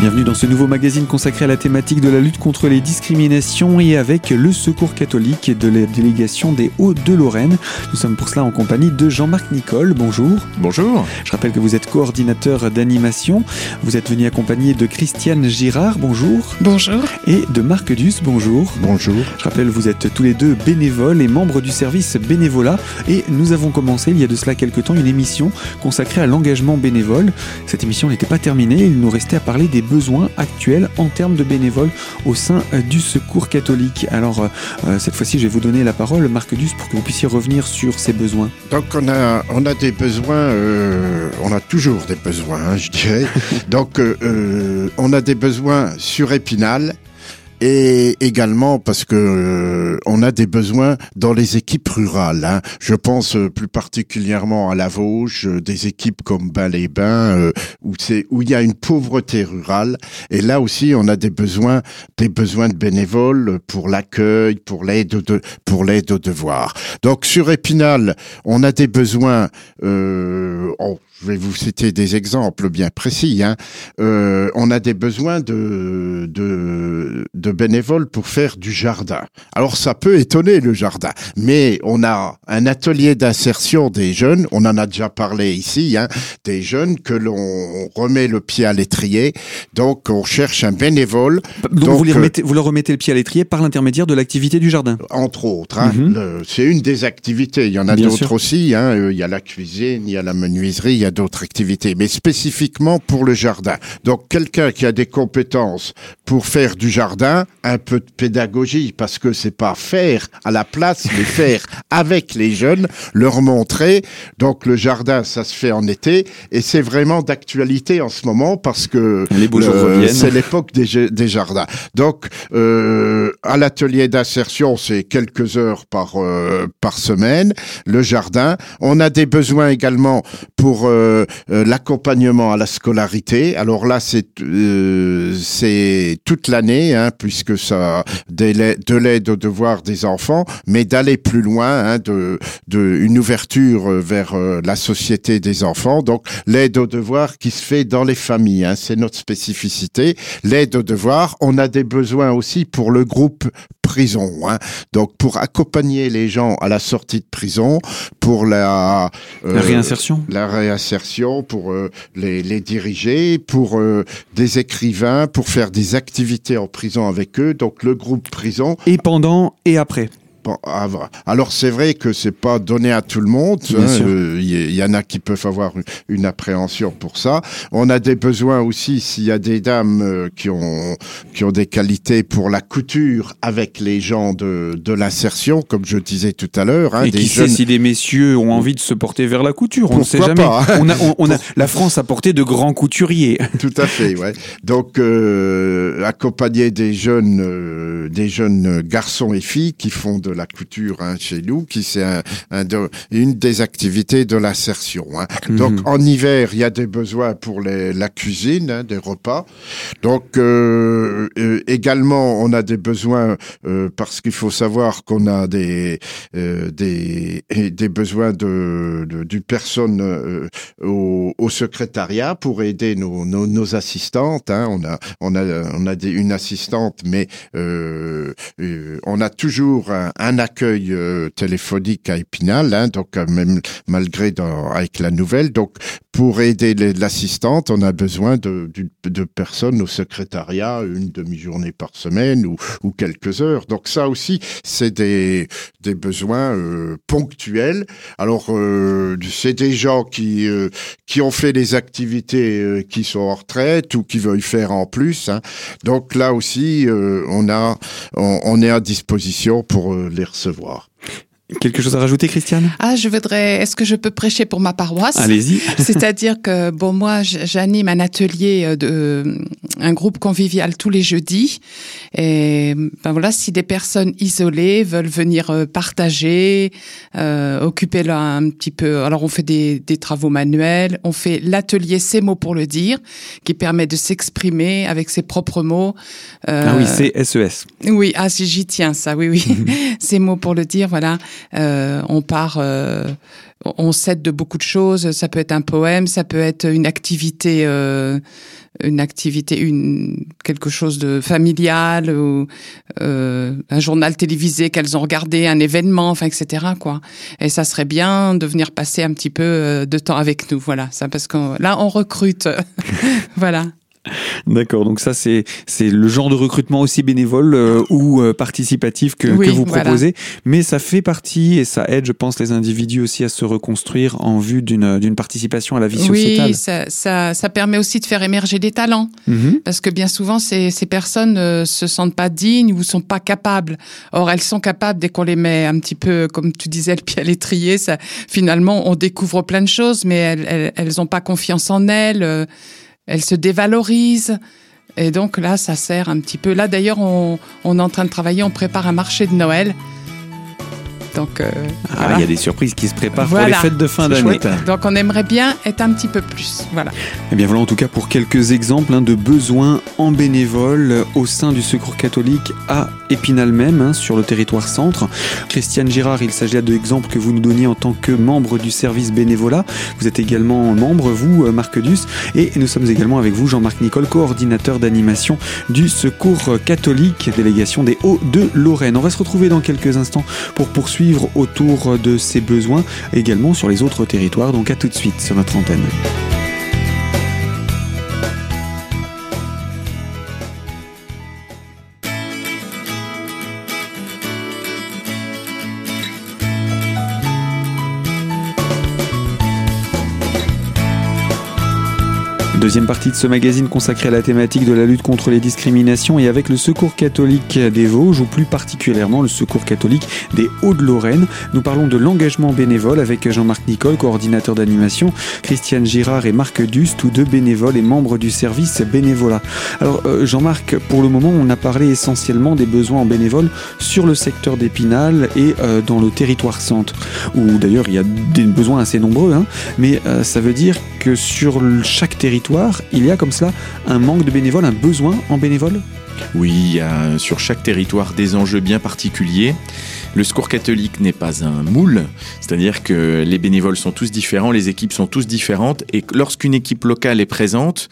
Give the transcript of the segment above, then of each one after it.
Bienvenue dans ce nouveau magazine consacré à la thématique de la lutte contre les discriminations et avec le Secours catholique et de la délégation des Hauts-de-Lorraine. Nous sommes pour cela en compagnie de Jean-Marc Nicole. Bonjour. Bonjour. Je rappelle que vous êtes coordinateur d'animation. Vous êtes venu accompagné de Christiane Girard. Bonjour. Bonjour. Et de Marc Duss. Bonjour. Bonjour. Je rappelle, vous êtes tous les deux bénévoles et membres du service bénévolat. Et nous avons commencé il y a de cela quelques temps une émission consacrée à l'engagement bénévole. Cette émission n'était pas terminée. Il nous restait à parler des besoins actuels en termes de bénévoles au sein euh, du Secours catholique. Alors, euh, euh, cette fois-ci, je vais vous donner la parole, Marc Duss, pour que vous puissiez revenir sur ces besoins. Donc, on a, on a des besoins, euh, on a toujours des besoins, hein, je dirais. Donc, euh, on a des besoins sur Épinal. Et également parce que euh, on a des besoins dans les équipes rurales. Hein. Je pense euh, plus particulièrement à la Vosges, euh, des équipes comme Bain-les-Bains, euh, où c'est où il y a une pauvreté rurale. Et là aussi, on a des besoins, des besoins de bénévoles pour l'accueil, pour l'aide de, pour l'aide aux devoirs. Donc sur Épinal, on a des besoins. Euh, oh, je vais vous citer des exemples bien précis. Hein. Euh, on a des besoins de, de, de bénévoles pour faire du jardin. Alors ça peut étonner le jardin, mais on a un atelier d'insertion des jeunes. On en a déjà parlé ici, hein, des jeunes que l'on remet le pied à l'étrier. Donc on cherche un bénévole. Donc, Donc, vous, les euh, remettez- vous leur remettez le pied à l'étrier par l'intermédiaire de l'activité du jardin. entre autres. Hein, Mhm. C'est une des activités. Il y en a d'autres aussi. Hein. Euh, Il y a la cuisine, il y a la menuiserie, il y a d'autres activités. Mais spécifiquement pour le jardin. Donc quelqu'un qui a des compétences pour faire du jardin, un peu de pédagogie, parce que c'est pas faire à la place, mais faire avec les jeunes, leur montrer. Donc le jardin, ça se fait en été, et c'est vraiment d'actualité en ce moment parce que Les le- c'est l'époque des, des jardins. Donc, euh, à l'atelier d'insertion, c'est quelques heures par euh, par semaine. Le jardin. On a des besoins également pour euh, l'accompagnement à la scolarité. Alors là, c'est c'est toute l'année, hein, puisque ça de l'aide de l'aide aux devoirs des enfants, mais d'aller plus loin, hein, de de ouverture euh, vers euh, la société des enfants. Donc l'aide aux devoirs qui se fait dans les familles, hein, c'est notre spécificité. L'aide aux devoirs, on a des besoins aussi pour le groupe prison. Hein. Donc pour accompagner les gens à la sortie de prison, pour la, euh, La réinsertion la réinsertion, pour euh, les, les diriger, pour euh, des écrivains, pour faire des activités en prison avec eux. Donc le groupe prison. Et pendant et après. Alors c'est vrai que c'est pas donné à tout le monde. Bien hein, euh, Il y, y en a qui peuvent avoir une, appréhension pour ça. On a des besoins aussi s'il y a des dames euh, qui ont qui ont des qualités pour la couture avec les gens de de l'insertion, comme je disais tout à l'heure. Hein, et des qui jeunes sait si des messieurs ont envie de se porter vers la couture On ne sait jamais. pas, hein on a, on, on a, la France a porté de grands couturiers. Tout à fait, ouais. Donc euh, accompagner des jeunes, des jeunes garçons et filles qui font de la couture hein, chez nous, qui c'est un, un de- une des activités de l'insertion. Hein. Donc Mhm. en hiver, il y a des besoins pour les, la cuisine, hein, des repas. Donc euh, euh, également, on a des besoins euh, parce qu'il faut savoir qu'on a des des et des besoins de, de d'une personne au, au secrétariat pour aider nos, nos, nos assistantes. On a on a on a des, une assistante, mais on a toujours un, un accueil euh, téléphonique à Épinal, hein, donc euh, même malgré dans, avec la nouvelle. Donc pour aider l'assistante, on a besoin de, personnes au secrétariat, une demi-journée par semaine ou, quelques heures. Donc ça aussi, c'est des, besoins euh, ponctuels. Alors, euh, c'est des gens qui, euh, qui ont fait des activités qui sont en retraite ou qui veulent faire en plus. hein. Donc là aussi, on, a, on, est à disposition pour les recevoir. Quelque chose à rajouter, Christiane? Ah, je voudrais. Est-ce que je peux prêcher pour ma paroisse? Allez-y. C'est-à-dire que bon, moi, j'anime un atelier euh, de un groupe convivial tous les jeudis. Et ben voilà, si des personnes isolées veulent venir euh, partager, euh, occuper là un petit peu. Alors, on fait des, des travaux manuels. On fait l'atelier Ces mots pour le dire, qui permet de s'exprimer avec ses propres mots. Euh, Ah oui, c'est SES. Oui, ah si j'y tiens ça, oui, oui. Ces mots pour le dire, voilà. On part on cède de beaucoup de choses. Ça peut être un poème, ça peut être une activité, euh, une activité, une quelque chose de familial ou euh, un journal télévisé qu'elles ont regardé, un événement, enfin etc. Quoi. Et ça serait bien de venir passer un petit peu euh, de temps avec nous. Voilà, ça parce que là on recrute. voilà. D'accord, donc ça c'est c'est le genre de recrutement aussi bénévole euh, ou euh, participatif que, que vous proposez, mais ça fait partie et ça aide, je pense, les individus aussi à se reconstruire en vue d'une d'une participation à la vie sociétale. Oui, ça, ça, ça permet aussi de faire émerger des talents, mhm. parce que bien souvent ces ces personnes ne se sentent pas dignes ou sont pas capables. Or elles sont capables dès qu'on les met un petit peu, comme tu disais, le pied à l'étrier. Ça finalement on découvre plein de choses, mais elles elles, elles ont pas confiance en elles. Euh, elle se dévalorise. Et donc là, ça sert un petit peu. Là, d'ailleurs, on, on est en train de travailler, on prépare un marché de Noël donc, euh, ah, il y a des surprises qui se préparent pour les fêtes de fin d'année. Donc, on aimerait bien être un petit peu plus. Voilà. Et eh bien voilà, en tout cas, pour quelques exemples hein, de besoins en bénévole au sein du Secours catholique à Épinal même, hein, sur le territoire centre. Christiane Girard, il s'agit là de exemples que vous nous donniez en tant que membre du service bénévolat. Vous êtes également membre, vous, euh, Marc Dus, et nous sommes également avec vous, Jean-Marc Nicole, coordinateur d'animation du Secours catholique, délégation des Hauts-de-Lorraine. On va se retrouver dans quelques instants pour poursuivre autour de ses besoins, également sur les autres territoires. Donc à tout de suite sur notre antenne. Deuxième partie de ce magazine consacré à la thématique de la lutte contre les discriminations et avec le Secours catholique des Vosges ou plus particulièrement le Secours catholique des Hauts-de-Lorraine. Nous parlons de l'engagement bénévole avec Jean-Marc Nicole, coordinateur d'animation, Christiane Girard et Marc Dust, tous deux bénévoles et membres du service bénévolat. Alors euh, Jean-Marc, pour le moment, on a parlé essentiellement des besoins en bénévoles sur le secteur d'Épinal et euh, dans le territoire centre, où d'ailleurs il y a des besoins assez nombreux, hein, mais euh, ça veut dire que sur chaque territoire il y a comme cela un manque de bénévoles, un besoin en bénévoles Oui, il y a sur chaque territoire des enjeux bien particuliers. Le secours catholique n'est pas un moule, c'est-à-dire que les bénévoles sont tous différents, les équipes sont tous différentes, et lorsqu'une équipe locale est présente,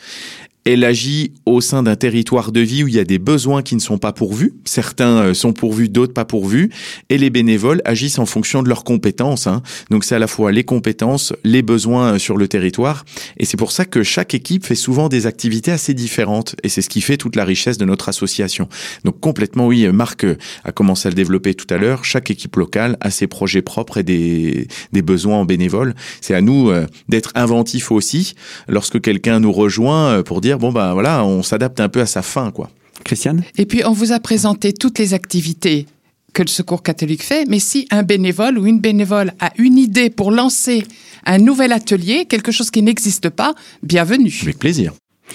elle agit au sein d'un territoire de vie où il y a des besoins qui ne sont pas pourvus. Certains euh, sont pourvus, d'autres pas pourvus. Et les bénévoles agissent en fonction de leurs compétences. Hein. Donc c'est à la fois les compétences, les besoins euh, sur le territoire. Et c'est pour ça que chaque équipe fait souvent des activités assez différentes. Et c'est ce qui fait toute la richesse de notre association. Donc complètement, oui, Marc a commencé à le développer tout à l'heure. Chaque équipe locale a ses projets propres et des, des besoins en bénévoles. C'est à nous euh, d'être inventifs aussi lorsque quelqu'un nous rejoint pour dire bon ben voilà, on s'adapte un peu à sa fin quoi. Christiane? Et puis on vous a présenté toutes les activités que le Secours catholique fait, mais si un bénévole ou une bénévole a une idée pour lancer un nouvel atelier, quelque chose qui n'existe pas, bienvenue. Avec plaisir.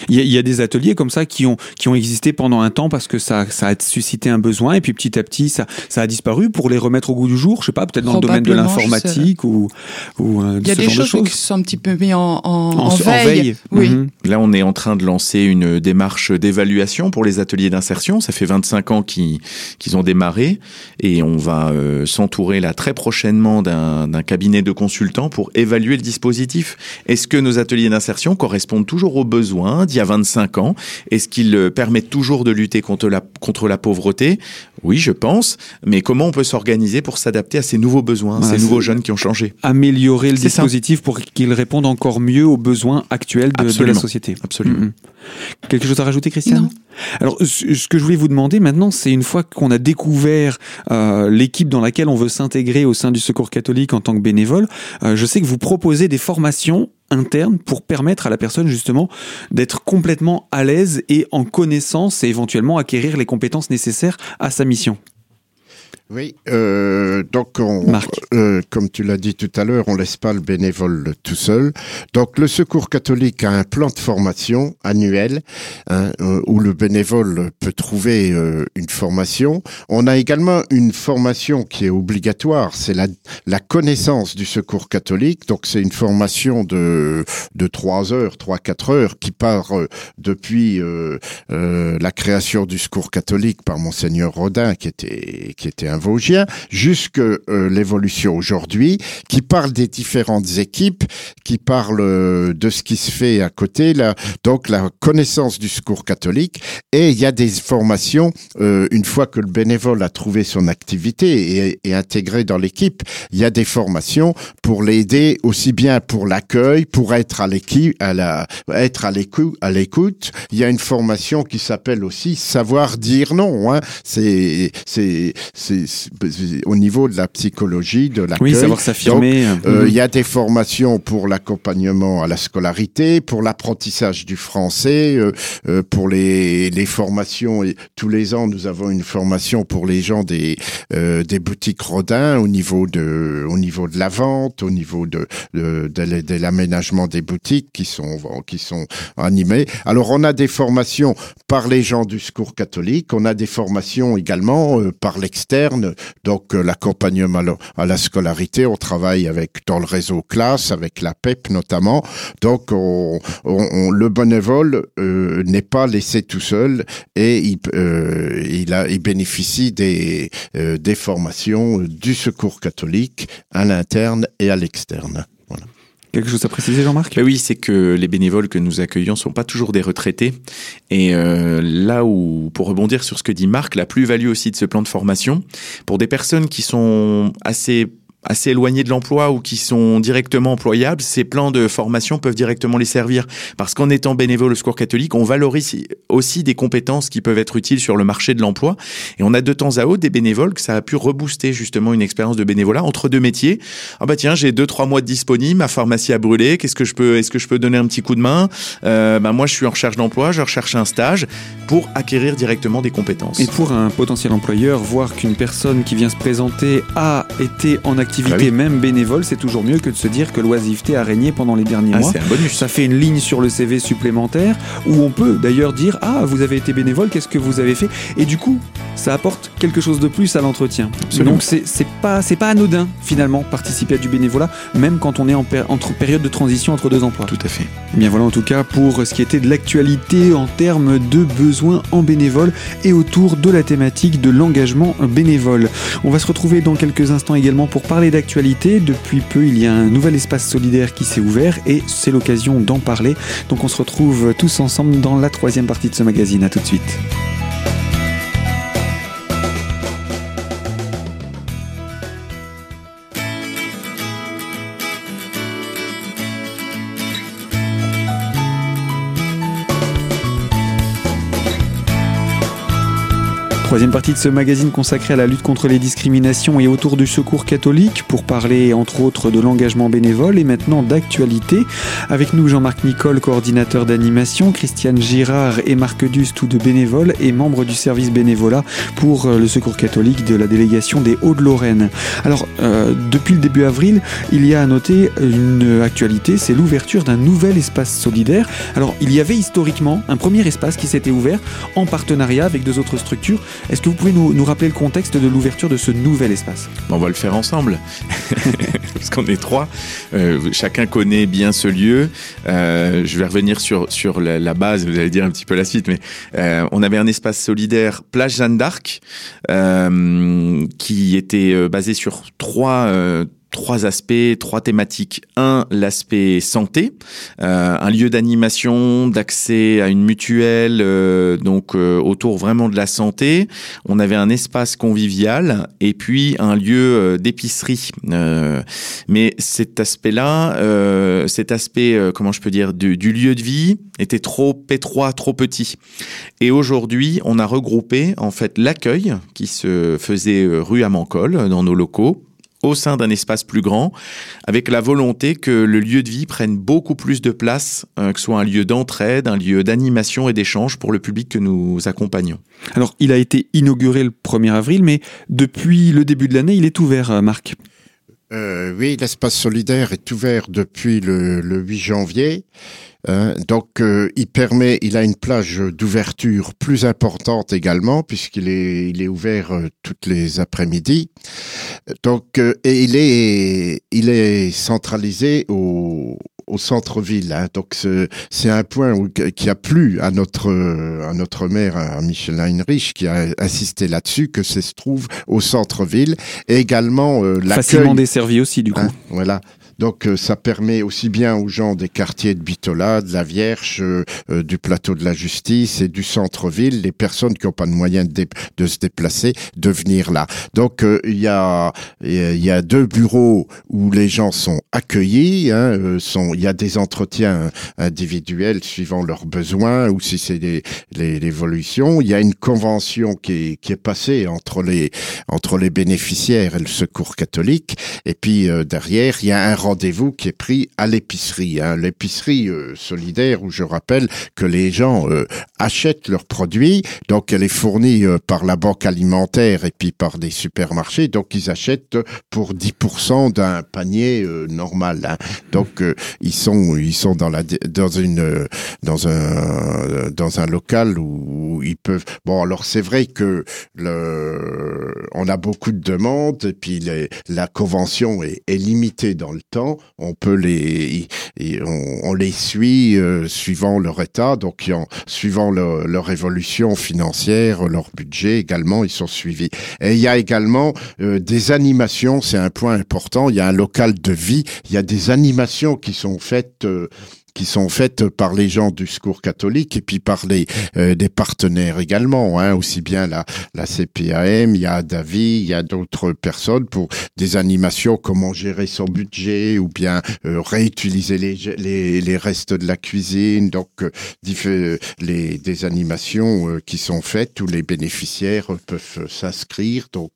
Il y, a, des ateliers comme ça qui ont, qui ont existé pendant un temps parce que ça, ça a suscité un besoin et puis petit à petit ça, ça a disparu pour les remettre au goût du jour, je sais pas, peut-être dans le domaine de l'informatique ou, ou euh, Il y a des choses, qui sont un petit peu mis en, en, en, veille. Oui. Mhm. Là, on est en train de lancer une démarche d'évaluation pour les ateliers d'insertion. Ça fait 25 ans qu'ils qu'ils ont démarré et on va euh, s'entourer là très prochainement d'un cabinet de consultants pour évaluer le dispositif. Est-ce que nos ateliers d'insertion correspondent toujours aux besoins d'il y a 25 ans Est-ce qu'ils euh, permettent toujours de lutter contre la pauvreté? Oui, je pense. Mais comment on peut s'organiser pour s'adapter à ces nouveaux besoins, ces nouveaux jeunes qui ont changé? Améliorer le dispositif pour qu'il réponde encore mieux aux besoins actuels de, la société. Absolument. Mm-hmm. Quelque chose à rajouter, Christiane? Alors, ce que je voulais vous demander maintenant, c'est une fois qu'on a découvert euh, l'équipe dans laquelle on veut s'intégrer au sein du Secours catholique en tant que bénévole, euh, je sais que vous proposez des formations internes pour permettre à la personne justement d'être complètement à l'aise et en connaissance et éventuellement acquérir les compétences nécessaires à sa mission émission. Oui, euh, donc on, euh, comme tu l'as dit tout à l'heure, on laisse pas le bénévole tout seul. Donc le Secours catholique a un plan de formation annuel hein, euh, où le bénévole peut trouver euh, une formation. On a également une formation qui est obligatoire, c'est la, la connaissance du Secours catholique. Donc c'est une formation de de trois heures, trois quatre heures qui part euh, depuis la création du Secours catholique par monseigneur Rodin qui était qui était un vosgien, jusque l'évolution aujourd'hui, qui parle des différentes équipes, qui parle de ce qui se fait à côté, donc la connaissance du secours catholique. Et il y a des formations, une fois que le bénévole a trouvé son activité et intégré dans l'équipe, il y a des formations pour l'aider aussi bien pour l'accueil, pour être à l'équipe, à être à l'écoute. Il y a une formation qui s'appelle aussi savoir dire non. Hein. C'est, au niveau de la psychologie, de l'accueil. Oui, savoir s'affirmer. Euh, il y a des formations pour l'accompagnement à la scolarité, pour l'apprentissage du français, euh, euh, pour les, les formations. Et tous les ans, nous avons une formation pour les gens des, des boutiques Rodin au niveau de, au niveau de la vente, au niveau de, de, de, l'aménagement des boutiques qui sont, qui sont animées. Alors, on a des formations par les gens du secours catholique, on a des formations également euh, par l'externe, donc euh, l'accompagnement à la scolarité, on travaille avec dans le réseau classe, avec la PEP notamment. Donc, on, on, le bénévole euh, n'est pas laissé tout seul et il, il bénéficie des, des formations du secours catholique à l'interne et à l'externe. Voilà. Quelque chose à préciser, Jean-Marc? Ben Oui, c'est que les bénévoles que nous accueillons sont pas toujours des retraités. Et euh, là où, pour rebondir sur ce que dit Marc, la plus-value aussi de ce plan de formation, pour des personnes qui sont assez assez éloignés de l'emploi ou qui sont directement employables, ces plans de formation peuvent directement les servir. Parce qu'en étant bénévole au Secours catholique, on valorise aussi des compétences qui peuvent être utiles sur le marché de l'emploi. Et on a de temps à autre des bénévoles que ça a pu rebooster justement une expérience de bénévolat entre deux métiers. Ah bah tiens, j'ai deux trois mois de disponible, ma pharmacie a brûlé. Qu'est-ce que je peux Est-ce que je peux donner un petit coup de main? Euh, bah moi, je suis en recherche d'emploi, je recherche un stage pour acquérir directement des compétences. Et pour un potentiel employeur, voir qu'une personne qui vient se présenter a été en activité activité ah même bénévole, c'est toujours mieux que de se dire que l'oisiveté a régné pendant les derniers ah, mois. Un bonus. Ça fait une ligne sur le CV supplémentaire où on peut d'ailleurs dire ah vous avez été bénévole, qu'est-ce que vous avez fait? Et du coup, ça apporte quelque chose de plus à l'entretien. Donc c'est pas c'est pas anodin finalement participer à du bénévolat, même quand on est en entre période de transition entre deux emplois. Tout à fait. Eh bien voilà en tout cas pour ce qui était de l'actualité en termes de besoins en bénévole et autour de la thématique de l'engagement bénévole. On va se retrouver dans quelques instants également pour parler d'actualité. Depuis peu, il y a un nouvel espace solidaire qui s'est ouvert et c'est l'occasion d'en parler. Donc on se retrouve tous ensemble dans la troisième partie de ce magazine. À tout de suite. Troisième partie de ce magazine consacré à la lutte contre les discriminations et autour du secours catholique pour parler entre autres de l'engagement bénévole et maintenant d'actualité. Avec nous Jean-Marc Nicole, coordinateur d'animation, Christiane Girard et Marc Dust, tous deux bénévoles et membres du service bénévolat pour euh, le secours catholique de la délégation des Hauts-de-Lorraine. Alors, euh, depuis le début avril, il y a à noter une actualité, c'est l'ouverture d'un nouvel espace solidaire. Alors, il y avait historiquement un premier espace qui s'était ouvert en partenariat avec deux autres structures est-ce que vous pouvez nous, rappeler le contexte de l'ouverture de ce nouvel espace On va le faire ensemble, parce qu'on est trois. Euh, chacun connaît bien ce lieu. Euh, je vais revenir sur, sur la, base, vous allez dire un petit peu la suite, mais euh, on avait un espace solidaire Plage Jeanne d'Arc qui était basé sur trois trois aspects, trois thématiques. Un, l'aspect santé, euh, un lieu d'animation, d'accès à une mutuelle, euh, donc euh, autour vraiment de la santé. On avait un espace convivial et puis un lieu d'épicerie. mais cet aspect-là, cet aspect, comment je peux dire, du, du, lieu de vie était trop étroit, trop petit. Et aujourd'hui, on a regroupé en fait l'accueil qui se faisait rue à Mancol dans nos locaux au sein d'un espace plus grand, avec la volonté que le lieu de vie prenne beaucoup plus de place, euh, que ce soit un lieu d'entraide, un lieu d'animation et d'échange pour le public que nous accompagnons. Alors, il a été inauguré le 1er avril, mais depuis le début de l'année, il est ouvert, euh, Marc. Euh, oui, l'espace solidaire est ouvert depuis le, le 8 janvier. Hein, donc, euh, il permet, il a une plage d'ouverture plus importante également, puisqu'il est, il est ouvert euh, toutes les après-midi. Donc, euh, et il est, il est centralisé au, au centre-ville. Hein. Donc c'est un point où, qui a plu à notre à notre maire, à Michel Heinrich, qui a insisté là-dessus que ça se trouve au centre-ville. Et également euh, l'accueil. Facilement desservi aussi du coup. Hein, voilà. Donc euh, ça permet aussi bien aux gens des quartiers de Bitola, de la Vierge, euh, euh, du plateau de la Justice et du centre-ville, les personnes qui n'ont pas de moyens de, se déplacer, de venir là. Donc il y a y a deux bureaux où les gens sont accueillis. Hein, sont il y a des entretiens individuels suivant leurs besoins ou si c'est des l'évolution. Il y a une convention qui est qui est passée entre les entre les bénéficiaires et le Secours catholique. Et puis derrière il y a un rendez-vous qui est pris à l'épicerie, hein. l'épicerie euh, solidaire où je rappelle que les gens euh, achètent leurs produits, donc elle est fournie euh, par la banque alimentaire et puis par des supermarchés, donc ils achètent pour 10% d'un panier normal. Hein. Donc ils sont ils sont dans la dans une dans un dans un local où, ils peuvent. Bon alors c'est vrai que on a beaucoup de demandes et puis la convention est, est limitée dans le on peut les, on, les suit euh, suivant leur état, donc suivant leur évolution financière, leur budget également, ils sont suivis. Et il y a également euh, des animations, c'est un point important. Il y a un local de vie, il y a des animations qui sont faites. Euh, qui sont faites par les gens du secours catholique et puis par les euh, des partenaires également, hein, aussi bien la, la CPAM, il y a David, il y a d'autres personnes pour des animations, comment gérer son budget ou bien euh, réutiliser les, les, les, restes de la cuisine, donc euh, les, des animations qui sont faites où les bénéficiaires peuvent s'inscrire donc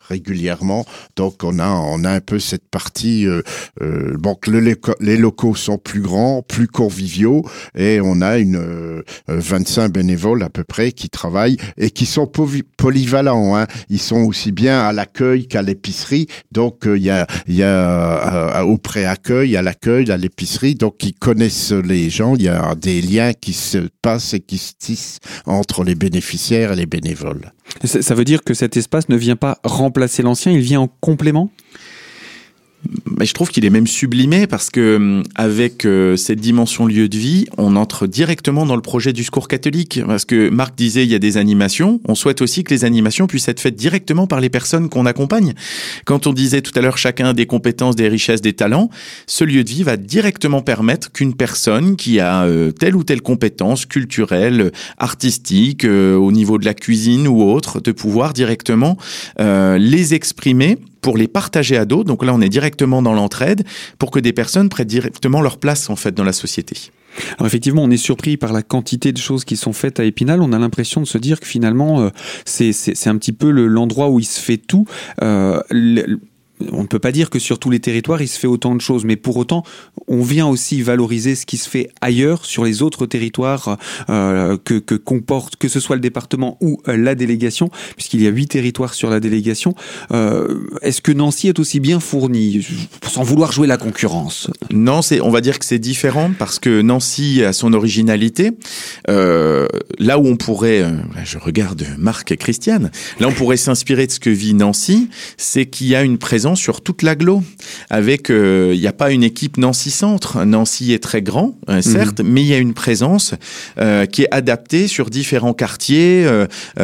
régulièrement. Donc on a on a un peu cette partie, bon que les locaux sont plus grands, plus conviviaux et on a une 25 euh, bénévoles à peu près qui travaillent et qui sont polyvalents. Hein. Ils sont aussi bien à l'accueil qu'à l'épicerie. Donc euh, il y a, y a euh, au pré-accueil, à l'accueil, à l'épicerie. Donc ils connaissent les gens. Il y a des liens qui se passent et qui se tissent entre les bénéficiaires et les bénévoles. Ça veut dire que cet espace ne vient pas remplacer l'ancien, il vient en complément? Mais je trouve qu'il est même sublimé parce que euh, avec euh, cette dimension lieu de vie, on entre directement dans le projet du secours catholique. Parce que Marc disait il y a des animations, on souhaite aussi que les animations puissent être faites directement par les personnes qu'on accompagne. Quand on disait tout à l'heure chacun a des compétences, des richesses, des talents, ce lieu de vie va directement permettre qu'une personne qui a euh, telle ou telle compétence culturelle, artistique, au niveau de la cuisine ou autre, de pouvoir directement les exprimer pour les partager à d'autres. Donc là, on est directement dans l'entraide pour que des personnes prennent directement leur place en fait dans la société. Alors effectivement, on est surpris par la quantité de choses qui sont faites à Épinal. On a l'impression de se dire que finalement, euh, c'est un petit peu l'endroit où il se fait tout. Euh, on ne peut pas dire que sur tous les territoires il se fait autant de choses, mais pour autant on vient aussi valoriser ce qui se fait ailleurs sur les autres territoires euh, que, que, comporte que ce soit le département ou euh, la délégation, puisqu'il y a huit territoires sur la délégation. Euh, Est-ce que Nancy est aussi bien fournie, sans vouloir jouer la concurrence? Non, on va dire que c'est différent parce que Nancy a son originalité. Là où on pourrait, je regarde Marc et Christiane, là on pourrait s'inspirer de ce que vit Nancy, c'est qu'il y a une présence sur toute l'agglo. Avec, euh, il n'y a pas une équipe Nancy Centre. Nancy est très grand, euh, mhm. certes, mais il y a une présence euh, qui est adaptée sur différents quartiers,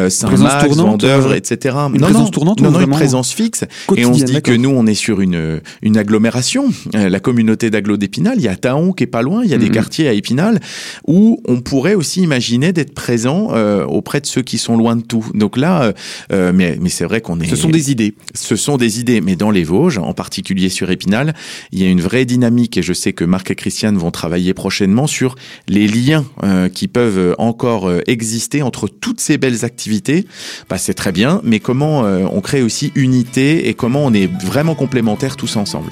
Saint-Max, Vendeuvre, etc. Une présence tournante non, non, une présence fixe. Et on se dit que nous, on est sur une, une agglomération, la communauté d'agglo d'Épinal. Il y a Taon qui est pas loin, il y a des mhm. quartiers à Épinal où on pourrait aussi imaginer d'être présent auprès de ceux qui sont loin de tout. Donc là, mais, mais c'est vrai qu'on est. Ce sont des idées. Ce sont des idées, mais dans les Vosges, en particulier sur Épinal, il y a une vraie dynamique et je sais que Marc et Christiane vont travailler prochainement sur les liens euh, qui peuvent encore euh, exister entre toutes ces belles activités. Bah, c'est très bien, mais comment euh, on crée aussi unité et comment on est vraiment complémentaires tous ensemble?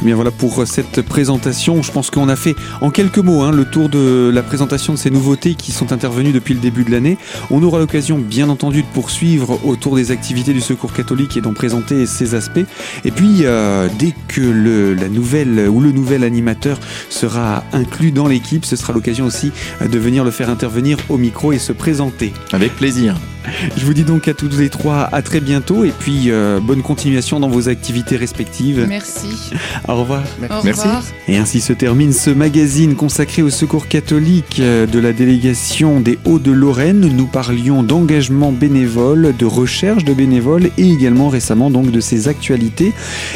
Eh bien voilà pour cette présentation. Je pense qu'on a fait en quelques mots hein, le tour de la présentation de ces nouveautés qui sont intervenues depuis le début de l'année. On aura l'occasion bien entendu de poursuivre autour des activités du Secours catholique et d'en présenter ses aspects. Et puis euh, dès que la nouvelle ou le nouvel animateur sera inclus dans l'équipe, ce sera l'occasion aussi de venir le faire intervenir au micro et se présenter. Avec plaisir. Je vous dis donc à toutes les trois à très bientôt et puis euh, bonne continuation dans vos activités respectives. Merci. Au revoir. Merci. Et ainsi se termine ce magazine consacré au secours catholique euh, de la délégation des Hauts-de-Lorraine. Nous parlions d'engagement bénévole, de recherche de bénévoles et également récemment donc de ses actualités.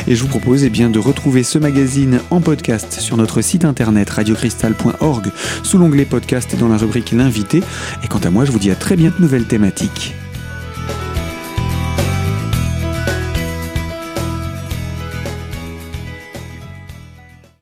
Et je vous propose eh bien, de retrouver ce magazine en podcast sur notre site internet radiocristal.org sous l'onglet podcast dans la rubrique l'invité. Et quant à moi, je vous dis à très bientôt nouvelle thématique.